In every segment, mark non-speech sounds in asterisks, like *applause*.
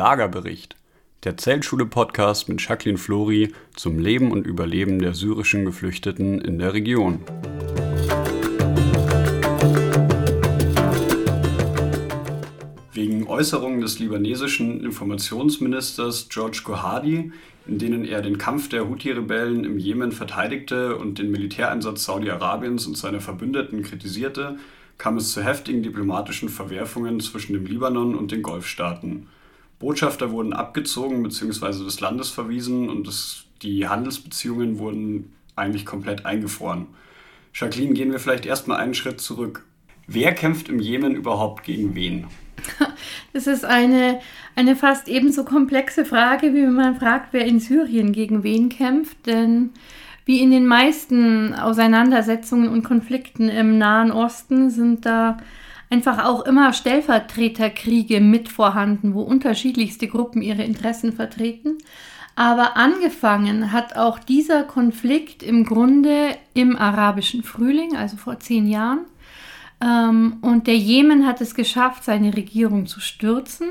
Lagerbericht, der Zeltschule-Podcast mit Jacqueline Flori zum Leben und Überleben der syrischen Geflüchteten in der Region. Wegen Äußerungen des libanesischen Informationsministers George Gohadi, in denen er den Kampf der Houthi-Rebellen im Jemen verteidigte und den Militäreinsatz Saudi-Arabiens und seiner Verbündeten kritisierte, kam es zu heftigen diplomatischen Verwerfungen zwischen dem Libanon und den Golfstaaten. Botschafter wurden abgezogen bzw. des Landes verwiesen und es, die Handelsbeziehungen wurden eigentlich komplett eingefroren. Jacqueline, gehen wir vielleicht erstmal einen Schritt zurück. Wer kämpft im Jemen überhaupt gegen wen? *laughs* Das ist eine, eine fast ebenso komplexe Frage, wie wenn man fragt, wer in Syrien gegen wen kämpft. Denn wie in den meisten Auseinandersetzungen und Konflikten im Nahen Osten sind da einfach auch immer Stellvertreterkriege mit vorhanden, wo unterschiedlichste Gruppen ihre Interessen vertreten. Aber angefangen hat auch dieser Konflikt im Grunde im arabischen Frühling, also vor zehn Jahren. Ähm, und der Jemen hat es geschafft, seine Regierung zu stürzen.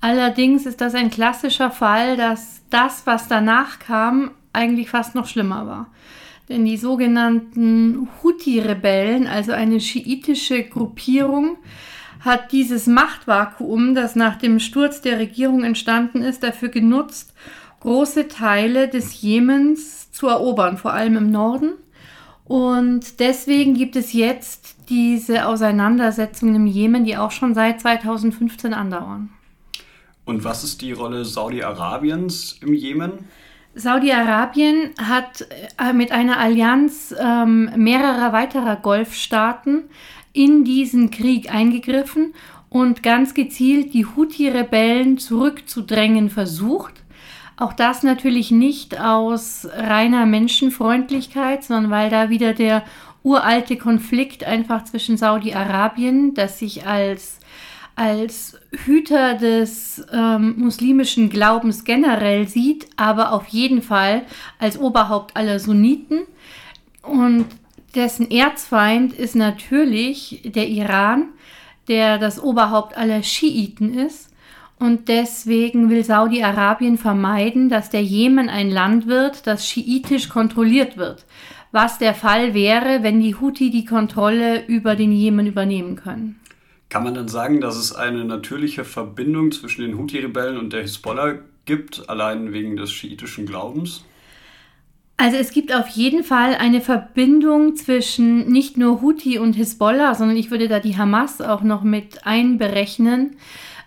Allerdings ist das ein klassischer Fall, dass das, was danach kam, eigentlich fast noch schlimmer war. Denn die sogenannten Houthi-Rebellen, also eine schiitische Gruppierung, hat dieses Machtvakuum, das nach dem Sturz der Regierung entstanden ist, dafür genutzt, große Teile des Jemens zu erobern, vor allem im Norden. Und deswegen gibt es jetzt diese Auseinandersetzungen im Jemen, die auch schon seit 2015 andauern. Und was ist die Rolle Saudi-Arabiens im Jemen? Saudi-Arabien hat äh, mit einer Allianz ähm, mehrerer weiterer Golfstaaten in diesen Krieg eingegriffen und ganz gezielt die Houthi-Rebellen zurückzudrängen versucht. Auch das natürlich nicht aus reiner Menschenfreundlichkeit, sondern weil da wieder der uralte Konflikt einfach zwischen Saudi-Arabien, das sich als als Hüter des ähm, muslimischen Glaubens generell sieht, aber auf jeden Fall als Oberhaupt aller Sunniten. Und dessen Erzfeind ist natürlich der Iran, der das Oberhaupt aller Schiiten ist. Und deswegen will Saudi-Arabien vermeiden, dass der Jemen ein Land wird, das schiitisch kontrolliert wird. Was der Fall wäre, wenn die Houthi die Kontrolle über den Jemen übernehmen können. Kann man dann sagen, dass es eine natürliche Verbindung zwischen den Houthi-Rebellen und der Hisbollah gibt, allein wegen des schiitischen Glaubens? Also es gibt auf jeden Fall eine Verbindung zwischen nicht nur Houthi und Hisbollah, sondern ich würde da die Hamas auch noch mit einberechnen.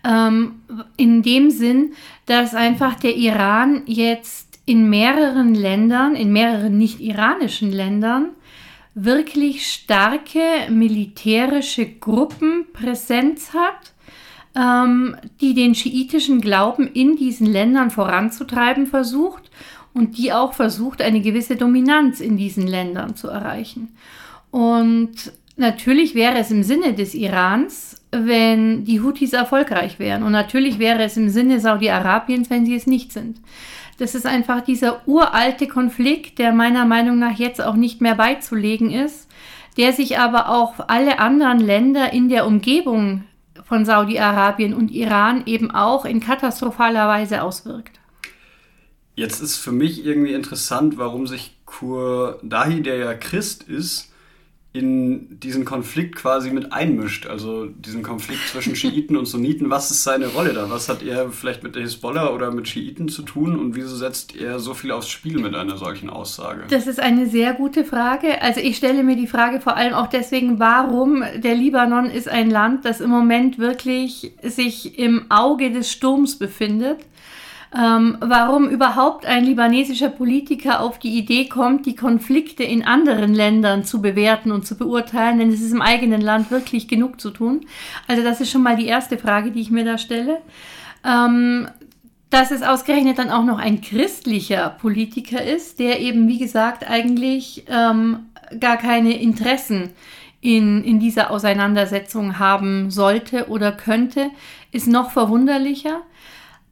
Ähm, in dem Sinn, dass einfach der Iran jetzt in mehreren Ländern, in mehreren nicht-iranischen Ländern, wirklich starke militärische Gruppenpräsenz hat, ähm, die den schiitischen Glauben in diesen Ländern voranzutreiben versucht und die auch versucht, eine gewisse Dominanz in diesen Ländern zu erreichen. Und natürlich wäre es im Sinne des Irans, wenn die Houthis erfolgreich wären. Und natürlich wäre es im Sinne Saudi-Arabiens, wenn sie es nicht sind. Das ist einfach dieser uralte Konflikt, der meiner Meinung nach jetzt auch nicht mehr beizulegen ist, der sich aber auch alle anderen Länder in der Umgebung von Saudi-Arabien und Iran eben auch in katastrophaler Weise auswirkt. Jetzt ist für mich irgendwie interessant, warum sich Kur Dahi, der ja Christ ist, in diesen Konflikt quasi mit einmischt. Also diesen Konflikt zwischen *laughs* Schiiten und Sunniten. Was ist seine Rolle da? Was hat er vielleicht mit der Hisbollah oder mit Schiiten zu tun? Und wieso setzt er so viel aufs Spiel mit einer solchen Aussage? Das ist eine sehr gute Frage. Also ich stelle mir die Frage vor allem auch deswegen, warum der Libanon ist ein Land, das im Moment wirklich sich im Auge des Sturms befindet ähm, warum überhaupt ein libanesischer Politiker auf die Idee kommt, die Konflikte in anderen Ländern zu bewerten und zu beurteilen, denn es ist im eigenen Land wirklich genug zu tun. Also das ist schon mal die erste Frage, die ich mir da stelle. Ähm, dass es ausgerechnet dann auch noch ein christlicher Politiker ist, der eben, wie gesagt, eigentlich ähm, gar keine Interessen in, in dieser Auseinandersetzung haben sollte oder könnte, ist noch verwunderlicher.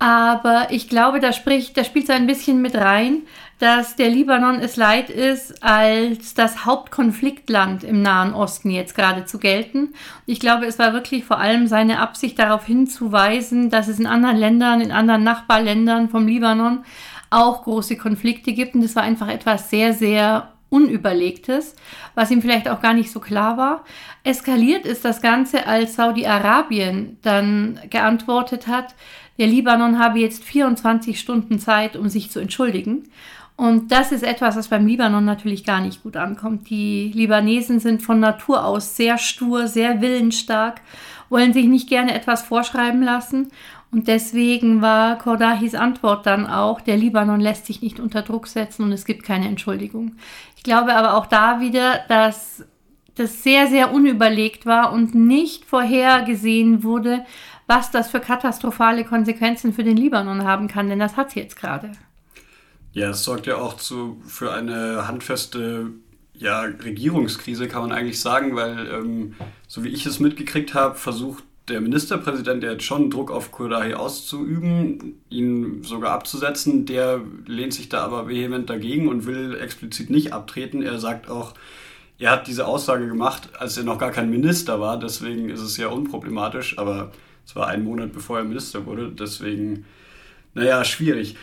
Aber ich glaube, da spricht, da spielt so ein bisschen mit rein, dass der Libanon es leid ist, als das Hauptkonfliktland im Nahen Osten jetzt gerade zu gelten. Ich glaube, es war wirklich vor allem seine Absicht darauf hinzuweisen, dass es in anderen Ländern, in anderen Nachbarländern vom Libanon auch große Konflikte gibt. Und das war einfach etwas sehr, sehr Unüberlegtes, was ihm vielleicht auch gar nicht so klar war. Eskaliert ist das Ganze, als Saudi-Arabien dann geantwortet hat, der Libanon habe jetzt 24 Stunden Zeit, um sich zu entschuldigen. Und das ist etwas, was beim Libanon natürlich gar nicht gut ankommt. Die Libanesen sind von Natur aus sehr stur, sehr willensstark, wollen sich nicht gerne etwas vorschreiben lassen. Und deswegen war Kordahis Antwort dann auch, der Libanon lässt sich nicht unter Druck setzen und es gibt keine Entschuldigung. Ich glaube aber auch da wieder, dass das sehr, sehr unüberlegt war und nicht vorhergesehen wurde, was das für katastrophale Konsequenzen für den Libanon haben kann, denn das hat es jetzt gerade. Ja, es sorgt ja auch zu, für eine handfeste ja, Regierungskrise, kann man eigentlich sagen, weil, ähm, so wie ich es mitgekriegt habe, versucht der Ministerpräsident jetzt schon Druck auf Kurdahi auszuüben, ihn sogar abzusetzen. Der lehnt sich da aber vehement dagegen und will explizit nicht abtreten. Er sagt auch, er hat diese Aussage gemacht, als er noch gar kein Minister war. Deswegen ist es ja unproblematisch, aber es war ein Monat bevor er Minister wurde. Deswegen, naja, schwierig.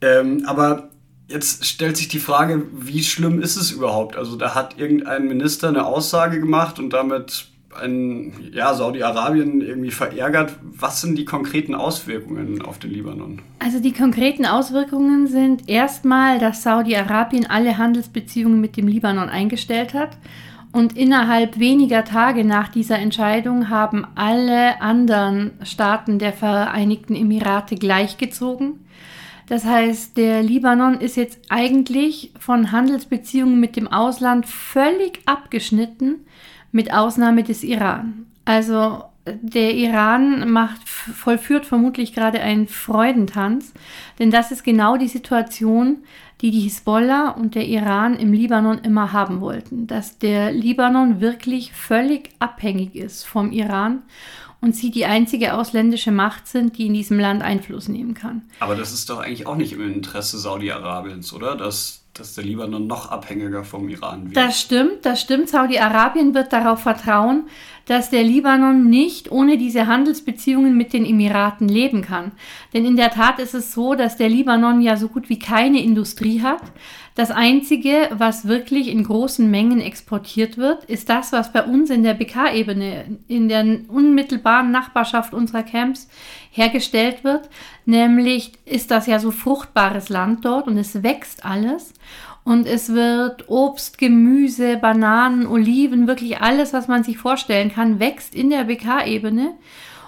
Ähm, aber jetzt stellt sich die Frage, wie schlimm ist es überhaupt? Also da hat irgendein Minister eine Aussage gemacht und damit ein, ja, Saudi-Arabien irgendwie verärgert. Was sind die konkreten Auswirkungen auf den Libanon? Also die konkreten Auswirkungen sind erstmal, dass Saudi-Arabien alle Handelsbeziehungen mit dem Libanon eingestellt hat. Und innerhalb weniger Tage nach dieser Entscheidung haben alle anderen Staaten der Vereinigten Emirate gleichgezogen. Das heißt, der Libanon ist jetzt eigentlich von Handelsbeziehungen mit dem Ausland völlig abgeschnitten, mit Ausnahme des Iran. Also der Iran macht, vollführt vermutlich gerade einen Freudentanz, denn das ist genau die Situation, die die Hisbollah und der Iran im Libanon immer haben wollten, dass der Libanon wirklich völlig abhängig ist vom Iran und sie die einzige ausländische Macht sind, die in diesem Land Einfluss nehmen kann. Aber das ist doch eigentlich auch nicht im Interesse Saudi-Arabiens, oder? Dass, dass der Libanon noch abhängiger vom Iran wird. Das stimmt, das stimmt. Saudi-Arabien wird darauf vertrauen, dass der Libanon nicht ohne diese Handelsbeziehungen mit den Emiraten leben kann. Denn in der Tat ist es so, dass der Libanon ja so gut wie keine Industrie hat. Das Einzige, was wirklich in großen Mengen exportiert wird, ist das, was bei uns in der BK-Ebene, in der unmittelbaren Nachbarschaft unserer Camps hergestellt wird. Nämlich ist das ja so fruchtbares Land dort und es wächst alles. Und es wird Obst, Gemüse, Bananen, Oliven, wirklich alles, was man sich vorstellen kann, wächst in der BK-Ebene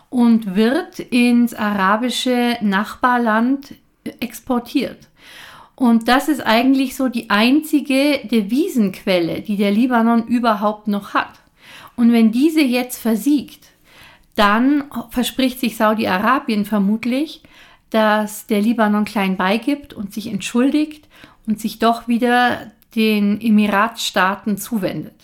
und wird ins arabische Nachbarland exportiert. Und das ist eigentlich so die einzige Devisenquelle, die der Libanon überhaupt noch hat. Und wenn diese jetzt versiegt, dann verspricht sich Saudi-Arabien vermutlich, dass der Libanon klein beigibt und sich entschuldigt und sich doch wieder den Emiratstaaten zuwendet.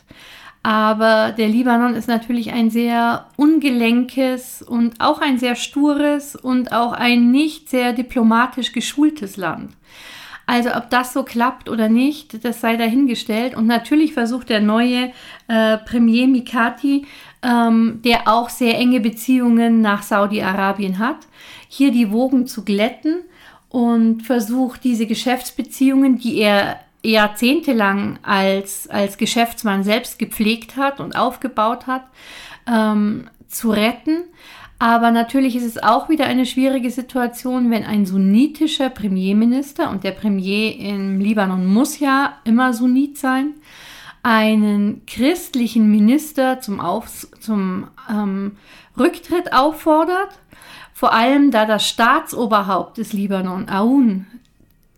Aber der Libanon ist natürlich ein sehr ungelenkes und auch ein sehr stures und auch ein nicht sehr diplomatisch geschultes Land. Also ob das so klappt oder nicht, das sei dahingestellt. Und natürlich versucht der neue äh, Premier Mikati, ähm, der auch sehr enge Beziehungen nach Saudi-Arabien hat, hier die Wogen zu glätten und versucht diese Geschäftsbeziehungen, die er jahrzehntelang als, als Geschäftsmann selbst gepflegt hat und aufgebaut hat, ähm, zu retten. Aber natürlich ist es auch wieder eine schwierige Situation, wenn ein sunnitischer Premierminister, und der Premier im Libanon muss ja immer Sunnit sein, einen christlichen Minister zum, Auf, zum ähm, Rücktritt auffordert, vor allem da das Staatsoberhaupt des Libanon, Aoun,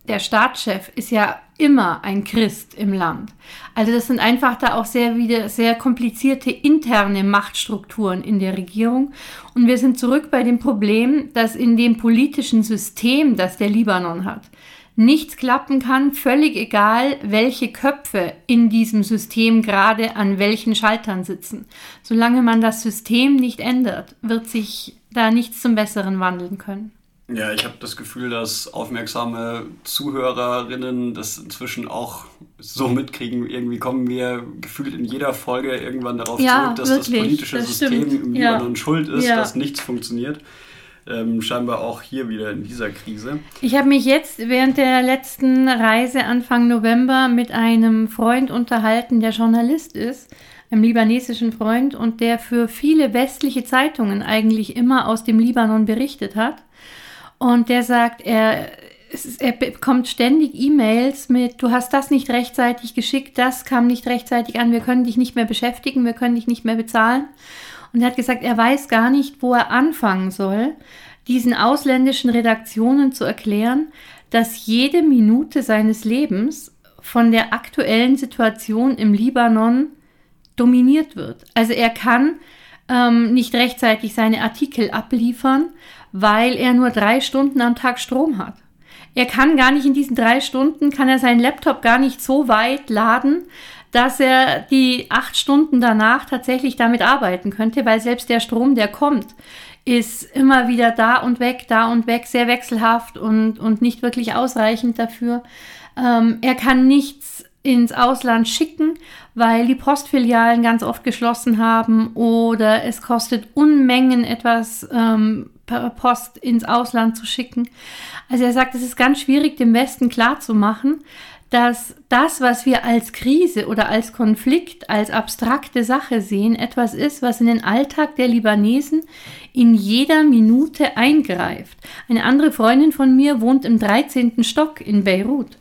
der Staatschef ist ja immer ein Christ im Land. Also das sind einfach da auch sehr wieder sehr komplizierte interne Machtstrukturen in der Regierung. Und wir sind zurück bei dem Problem, dass in dem politischen System, das der Libanon hat, nichts klappen kann, völlig egal, welche Köpfe in diesem System gerade an welchen Schaltern sitzen. Solange man das System nicht ändert, wird sich da nichts zum Besseren wandeln können. Ja, ich habe das Gefühl, dass aufmerksame Zuhörerinnen das inzwischen auch so mitkriegen. Irgendwie kommen wir gefühlt in jeder Folge irgendwann darauf ja, zurück, dass wirklich, das politische das System stimmt. im Libanon ja. schuld ist, ja. dass nichts funktioniert. Ähm, scheinbar auch hier wieder in dieser Krise. Ich habe mich jetzt während der letzten Reise Anfang November mit einem Freund unterhalten, der Journalist ist einem libanesischen Freund und der für viele westliche Zeitungen eigentlich immer aus dem Libanon berichtet hat. Und der sagt, er, er bekommt ständig E-Mails mit, du hast das nicht rechtzeitig geschickt, das kam nicht rechtzeitig an, wir können dich nicht mehr beschäftigen, wir können dich nicht mehr bezahlen. Und er hat gesagt, er weiß gar nicht, wo er anfangen soll, diesen ausländischen Redaktionen zu erklären, dass jede Minute seines Lebens von der aktuellen Situation im Libanon dominiert wird. Also er kann ähm, nicht rechtzeitig seine Artikel abliefern, weil er nur drei Stunden am Tag Strom hat. Er kann gar nicht in diesen drei Stunden, kann er seinen Laptop gar nicht so weit laden, dass er die acht Stunden danach tatsächlich damit arbeiten könnte, weil selbst der Strom, der kommt, ist immer wieder da und weg, da und weg, sehr wechselhaft und, und nicht wirklich ausreichend dafür. Ähm, er kann nichts ins Ausland schicken, weil die Postfilialen ganz oft geschlossen haben oder es kostet Unmengen etwas ähm, per Post ins Ausland zu schicken. Also er sagt, es ist ganz schwierig, dem Westen klarzumachen, dass das, was wir als Krise oder als Konflikt, als abstrakte Sache sehen, etwas ist, was in den Alltag der Libanesen in jeder Minute eingreift. Eine andere Freundin von mir wohnt im 13. Stock in Beirut.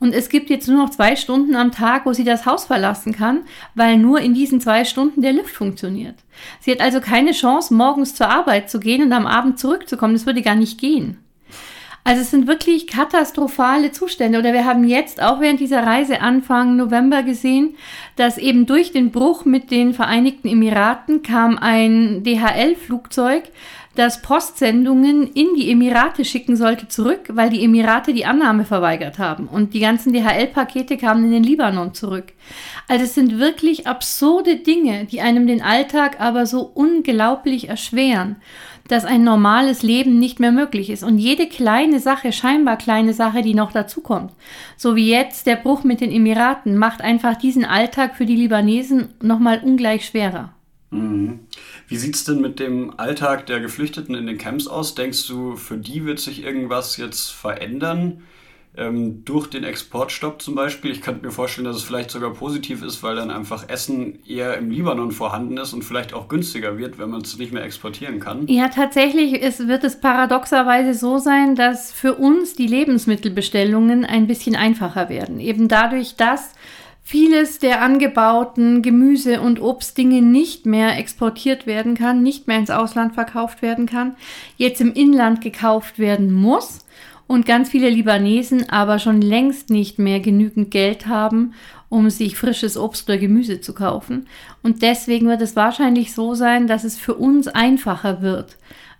Und es gibt jetzt nur noch zwei Stunden am Tag, wo sie das Haus verlassen kann, weil nur in diesen zwei Stunden der Lift funktioniert. Sie hat also keine Chance, morgens zur Arbeit zu gehen und am Abend zurückzukommen. Das würde gar nicht gehen. Also es sind wirklich katastrophale Zustände. Oder wir haben jetzt auch während dieser Reise Anfang November gesehen, dass eben durch den Bruch mit den Vereinigten Emiraten kam ein DHL-Flugzeug, das Postsendungen in die Emirate schicken sollte zurück, weil die Emirate die Annahme verweigert haben. Und die ganzen DHL-Pakete kamen in den Libanon zurück. Also es sind wirklich absurde Dinge, die einem den Alltag aber so unglaublich erschweren, dass ein normales Leben nicht mehr möglich ist. Und jede kleine Sache, scheinbar kleine Sache, die noch dazukommt, so wie jetzt der Bruch mit den Emiraten, macht einfach diesen Alltag für die Libanesen nochmal ungleich schwerer. Mhm. Wie sieht es denn mit dem Alltag der Geflüchteten in den Camps aus? Denkst du, für die wird sich irgendwas jetzt verändern? Ähm, durch den Exportstopp zum Beispiel. Ich könnte mir vorstellen, dass es vielleicht sogar positiv ist, weil dann einfach Essen eher im Libanon vorhanden ist und vielleicht auch günstiger wird, wenn man es nicht mehr exportieren kann. Ja, tatsächlich ist, wird es paradoxerweise so sein, dass für uns die Lebensmittelbestellungen ein bisschen einfacher werden. Eben dadurch, dass vieles der angebauten Gemüse- und Obstdinge nicht mehr exportiert werden kann, nicht mehr ins Ausland verkauft werden kann, jetzt im Inland gekauft werden muss und ganz viele Libanesen aber schon längst nicht mehr genügend Geld haben, um sich frisches Obst oder Gemüse zu kaufen. Und deswegen wird es wahrscheinlich so sein, dass es für uns einfacher wird,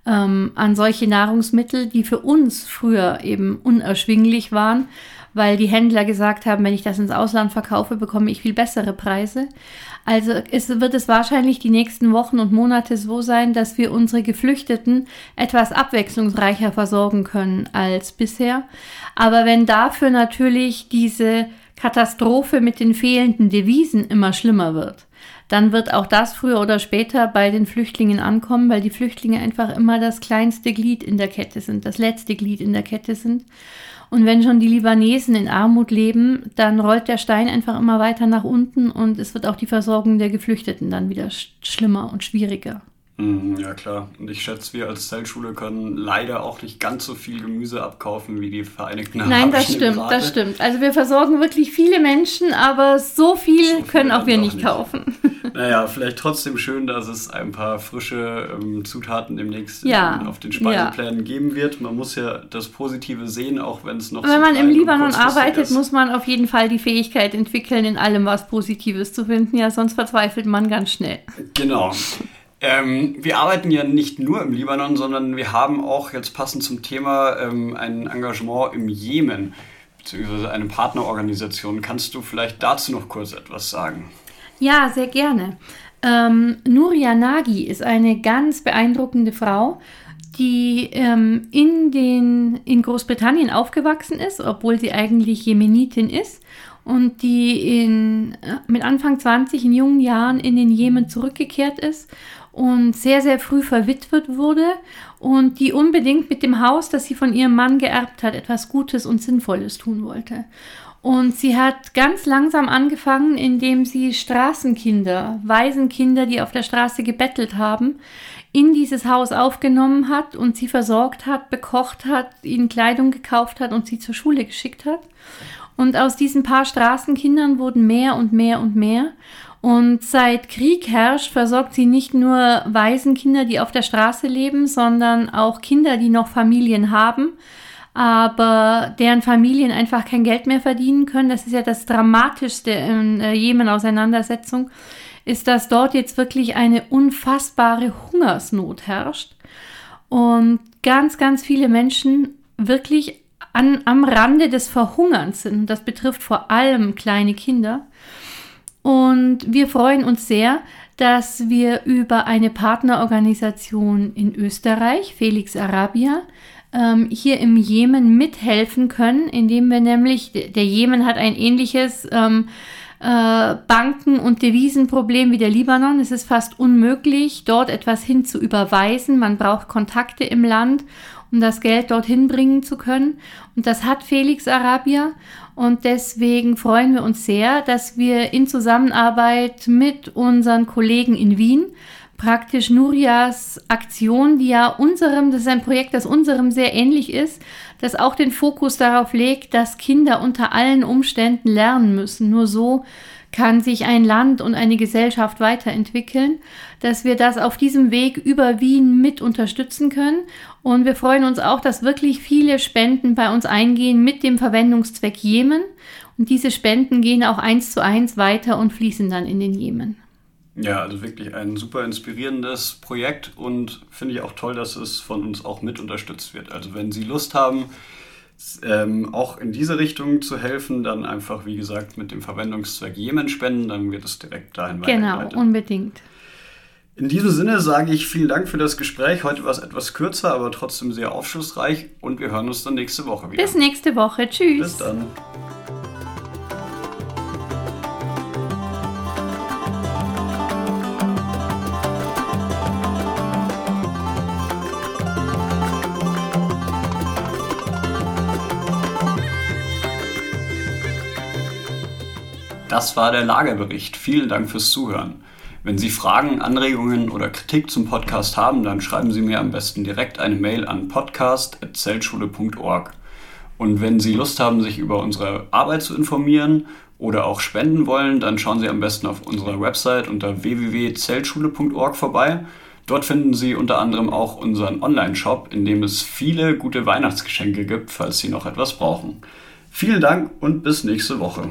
ähm, an solche Nahrungsmittel, die für uns früher eben unerschwinglich waren, weil die Händler gesagt haben, wenn ich das ins Ausland verkaufe, bekomme ich viel bessere Preise. Also es wird es wahrscheinlich die nächsten Wochen und Monate so sein, dass wir unsere Geflüchteten etwas abwechslungsreicher versorgen können als bisher. Aber wenn dafür natürlich diese Katastrophe mit den fehlenden Devisen immer schlimmer wird, dann wird auch das früher oder später bei den Flüchtlingen ankommen, weil die Flüchtlinge einfach immer das kleinste Glied in der Kette sind, das letzte Glied in der Kette sind. Und wenn schon die Libanesen in Armut leben, dann rollt der Stein einfach immer weiter nach unten und es wird auch die Versorgung der Geflüchteten dann wieder schlimmer und schwieriger. Mhm, ja klar. Und ich schätze, wir als Zeltschule können leider auch nicht ganz so viel Gemüse abkaufen wie die Vereinigten Arabischen Nein, das stimmt, Emirate. das stimmt. Also wir versorgen wirklich viele Menschen, aber so viel, so viel können auch wir nicht, nicht kaufen. *laughs* *laughs* Naja, vielleicht trotzdem schön, dass es ein paar frische ähm, Zutaten demnächst ja. auf den Speiseplänen ja. geben wird. Man muss ja das Positive sehen, auch wenn es noch Wenn man im Libanon arbeitet, ist. muss man auf jeden Fall die Fähigkeit entwickeln, in allem was Positives zu finden. Ja, sonst verzweifelt man ganz schnell. Genau. *laughs* Ähm, wir arbeiten ja nicht nur im Libanon, sondern wir haben auch jetzt passend zum Thema ähm, ein Engagement im Jemen, beziehungsweise eine Partnerorganisation. Kannst du vielleicht dazu noch kurz etwas sagen? Ja, sehr gerne. Ähm, Nuria Nagi ist eine ganz beeindruckende Frau, die ähm, in, den, in Großbritannien aufgewachsen ist, obwohl sie eigentlich Jemenitin ist und die in, äh, mit Anfang 20 in jungen Jahren in den Jemen zurückgekehrt ist und sehr, sehr früh verwitwet wurde und die unbedingt mit dem Haus, das sie von ihrem Mann geerbt hat, etwas Gutes und Sinnvolles tun wollte. Und sie hat ganz langsam angefangen, indem sie Straßenkinder, Waisenkinder, die auf der Straße gebettelt haben, in dieses Haus aufgenommen hat und sie versorgt hat, bekocht hat, ihnen Kleidung gekauft hat und sie zur Schule geschickt hat. Und aus diesen paar Straßenkindern wurden mehr und mehr und mehr. Und seit Krieg herrscht, versorgt sie nicht nur Waisenkinder, die auf der Straße leben, sondern auch Kinder, die noch Familien haben aber deren Familien einfach kein Geld mehr verdienen können. Das ist ja das Dramatischste in der Jemen-Auseinandersetzung, ist, dass dort jetzt wirklich eine unfassbare Hungersnot herrscht und ganz, ganz viele Menschen wirklich an, am Rande des Verhungerns sind. Das betrifft vor allem kleine Kinder. Und wir freuen uns sehr, dass wir über eine Partnerorganisation in Österreich, Felix Arabia, ähm, hier im Jemen mithelfen können, indem wir nämlich, der Jemen hat ein ähnliches ähm, äh, Banken- und Devisenproblem wie der Libanon. Es ist fast unmöglich, dort etwas hin zu überweisen. Man braucht Kontakte im Land, um das Geld dorthin bringen zu können. Und das hat Felix Arabia. Und deswegen freuen wir uns sehr, dass wir in Zusammenarbeit mit unseren Kollegen in Wien praktisch Nurias Aktion, die ja unserem, das ist ein Projekt, das unserem sehr ähnlich ist, das auch den Fokus darauf legt, dass Kinder unter allen Umständen lernen müssen. Nur so kann sich ein Land und eine Gesellschaft weiterentwickeln, dass wir das auf diesem Weg über Wien mit unterstützen können. Und wir freuen uns auch, dass wirklich viele Spenden bei uns eingehen mit dem Verwendungszweck Jemen. Und diese Spenden gehen auch eins zu eins weiter und fließen dann in den Jemen. Ja, also wirklich ein super inspirierendes Projekt und finde ich auch toll, dass es von uns auch mit unterstützt wird. Also wenn Sie Lust haben, ähm, auch in diese Richtung zu helfen, dann einfach, wie gesagt, mit dem Verwendungszweck Jemen spenden, dann wird es direkt dahin. Genau, unbedingt. In diesem Sinne sage ich vielen Dank für das Gespräch. Heute war es etwas kürzer, aber trotzdem sehr aufschlussreich und wir hören uns dann nächste Woche wieder. Bis nächste Woche. Tschüss. Bis dann. Das war der Lagerbericht. Vielen Dank fürs Zuhören. Wenn Sie Fragen, Anregungen oder Kritik zum Podcast haben, dann schreiben Sie mir am besten direkt eine Mail an podcast.zeltschule.org. Und wenn Sie Lust haben, sich über unsere Arbeit zu informieren oder auch spenden wollen, dann schauen Sie am besten auf unserer Website unter www.zeltschule.org vorbei. Dort finden Sie unter anderem auch unseren Online-Shop, in dem es viele gute Weihnachtsgeschenke gibt, falls Sie noch etwas brauchen. Vielen Dank und bis nächste Woche.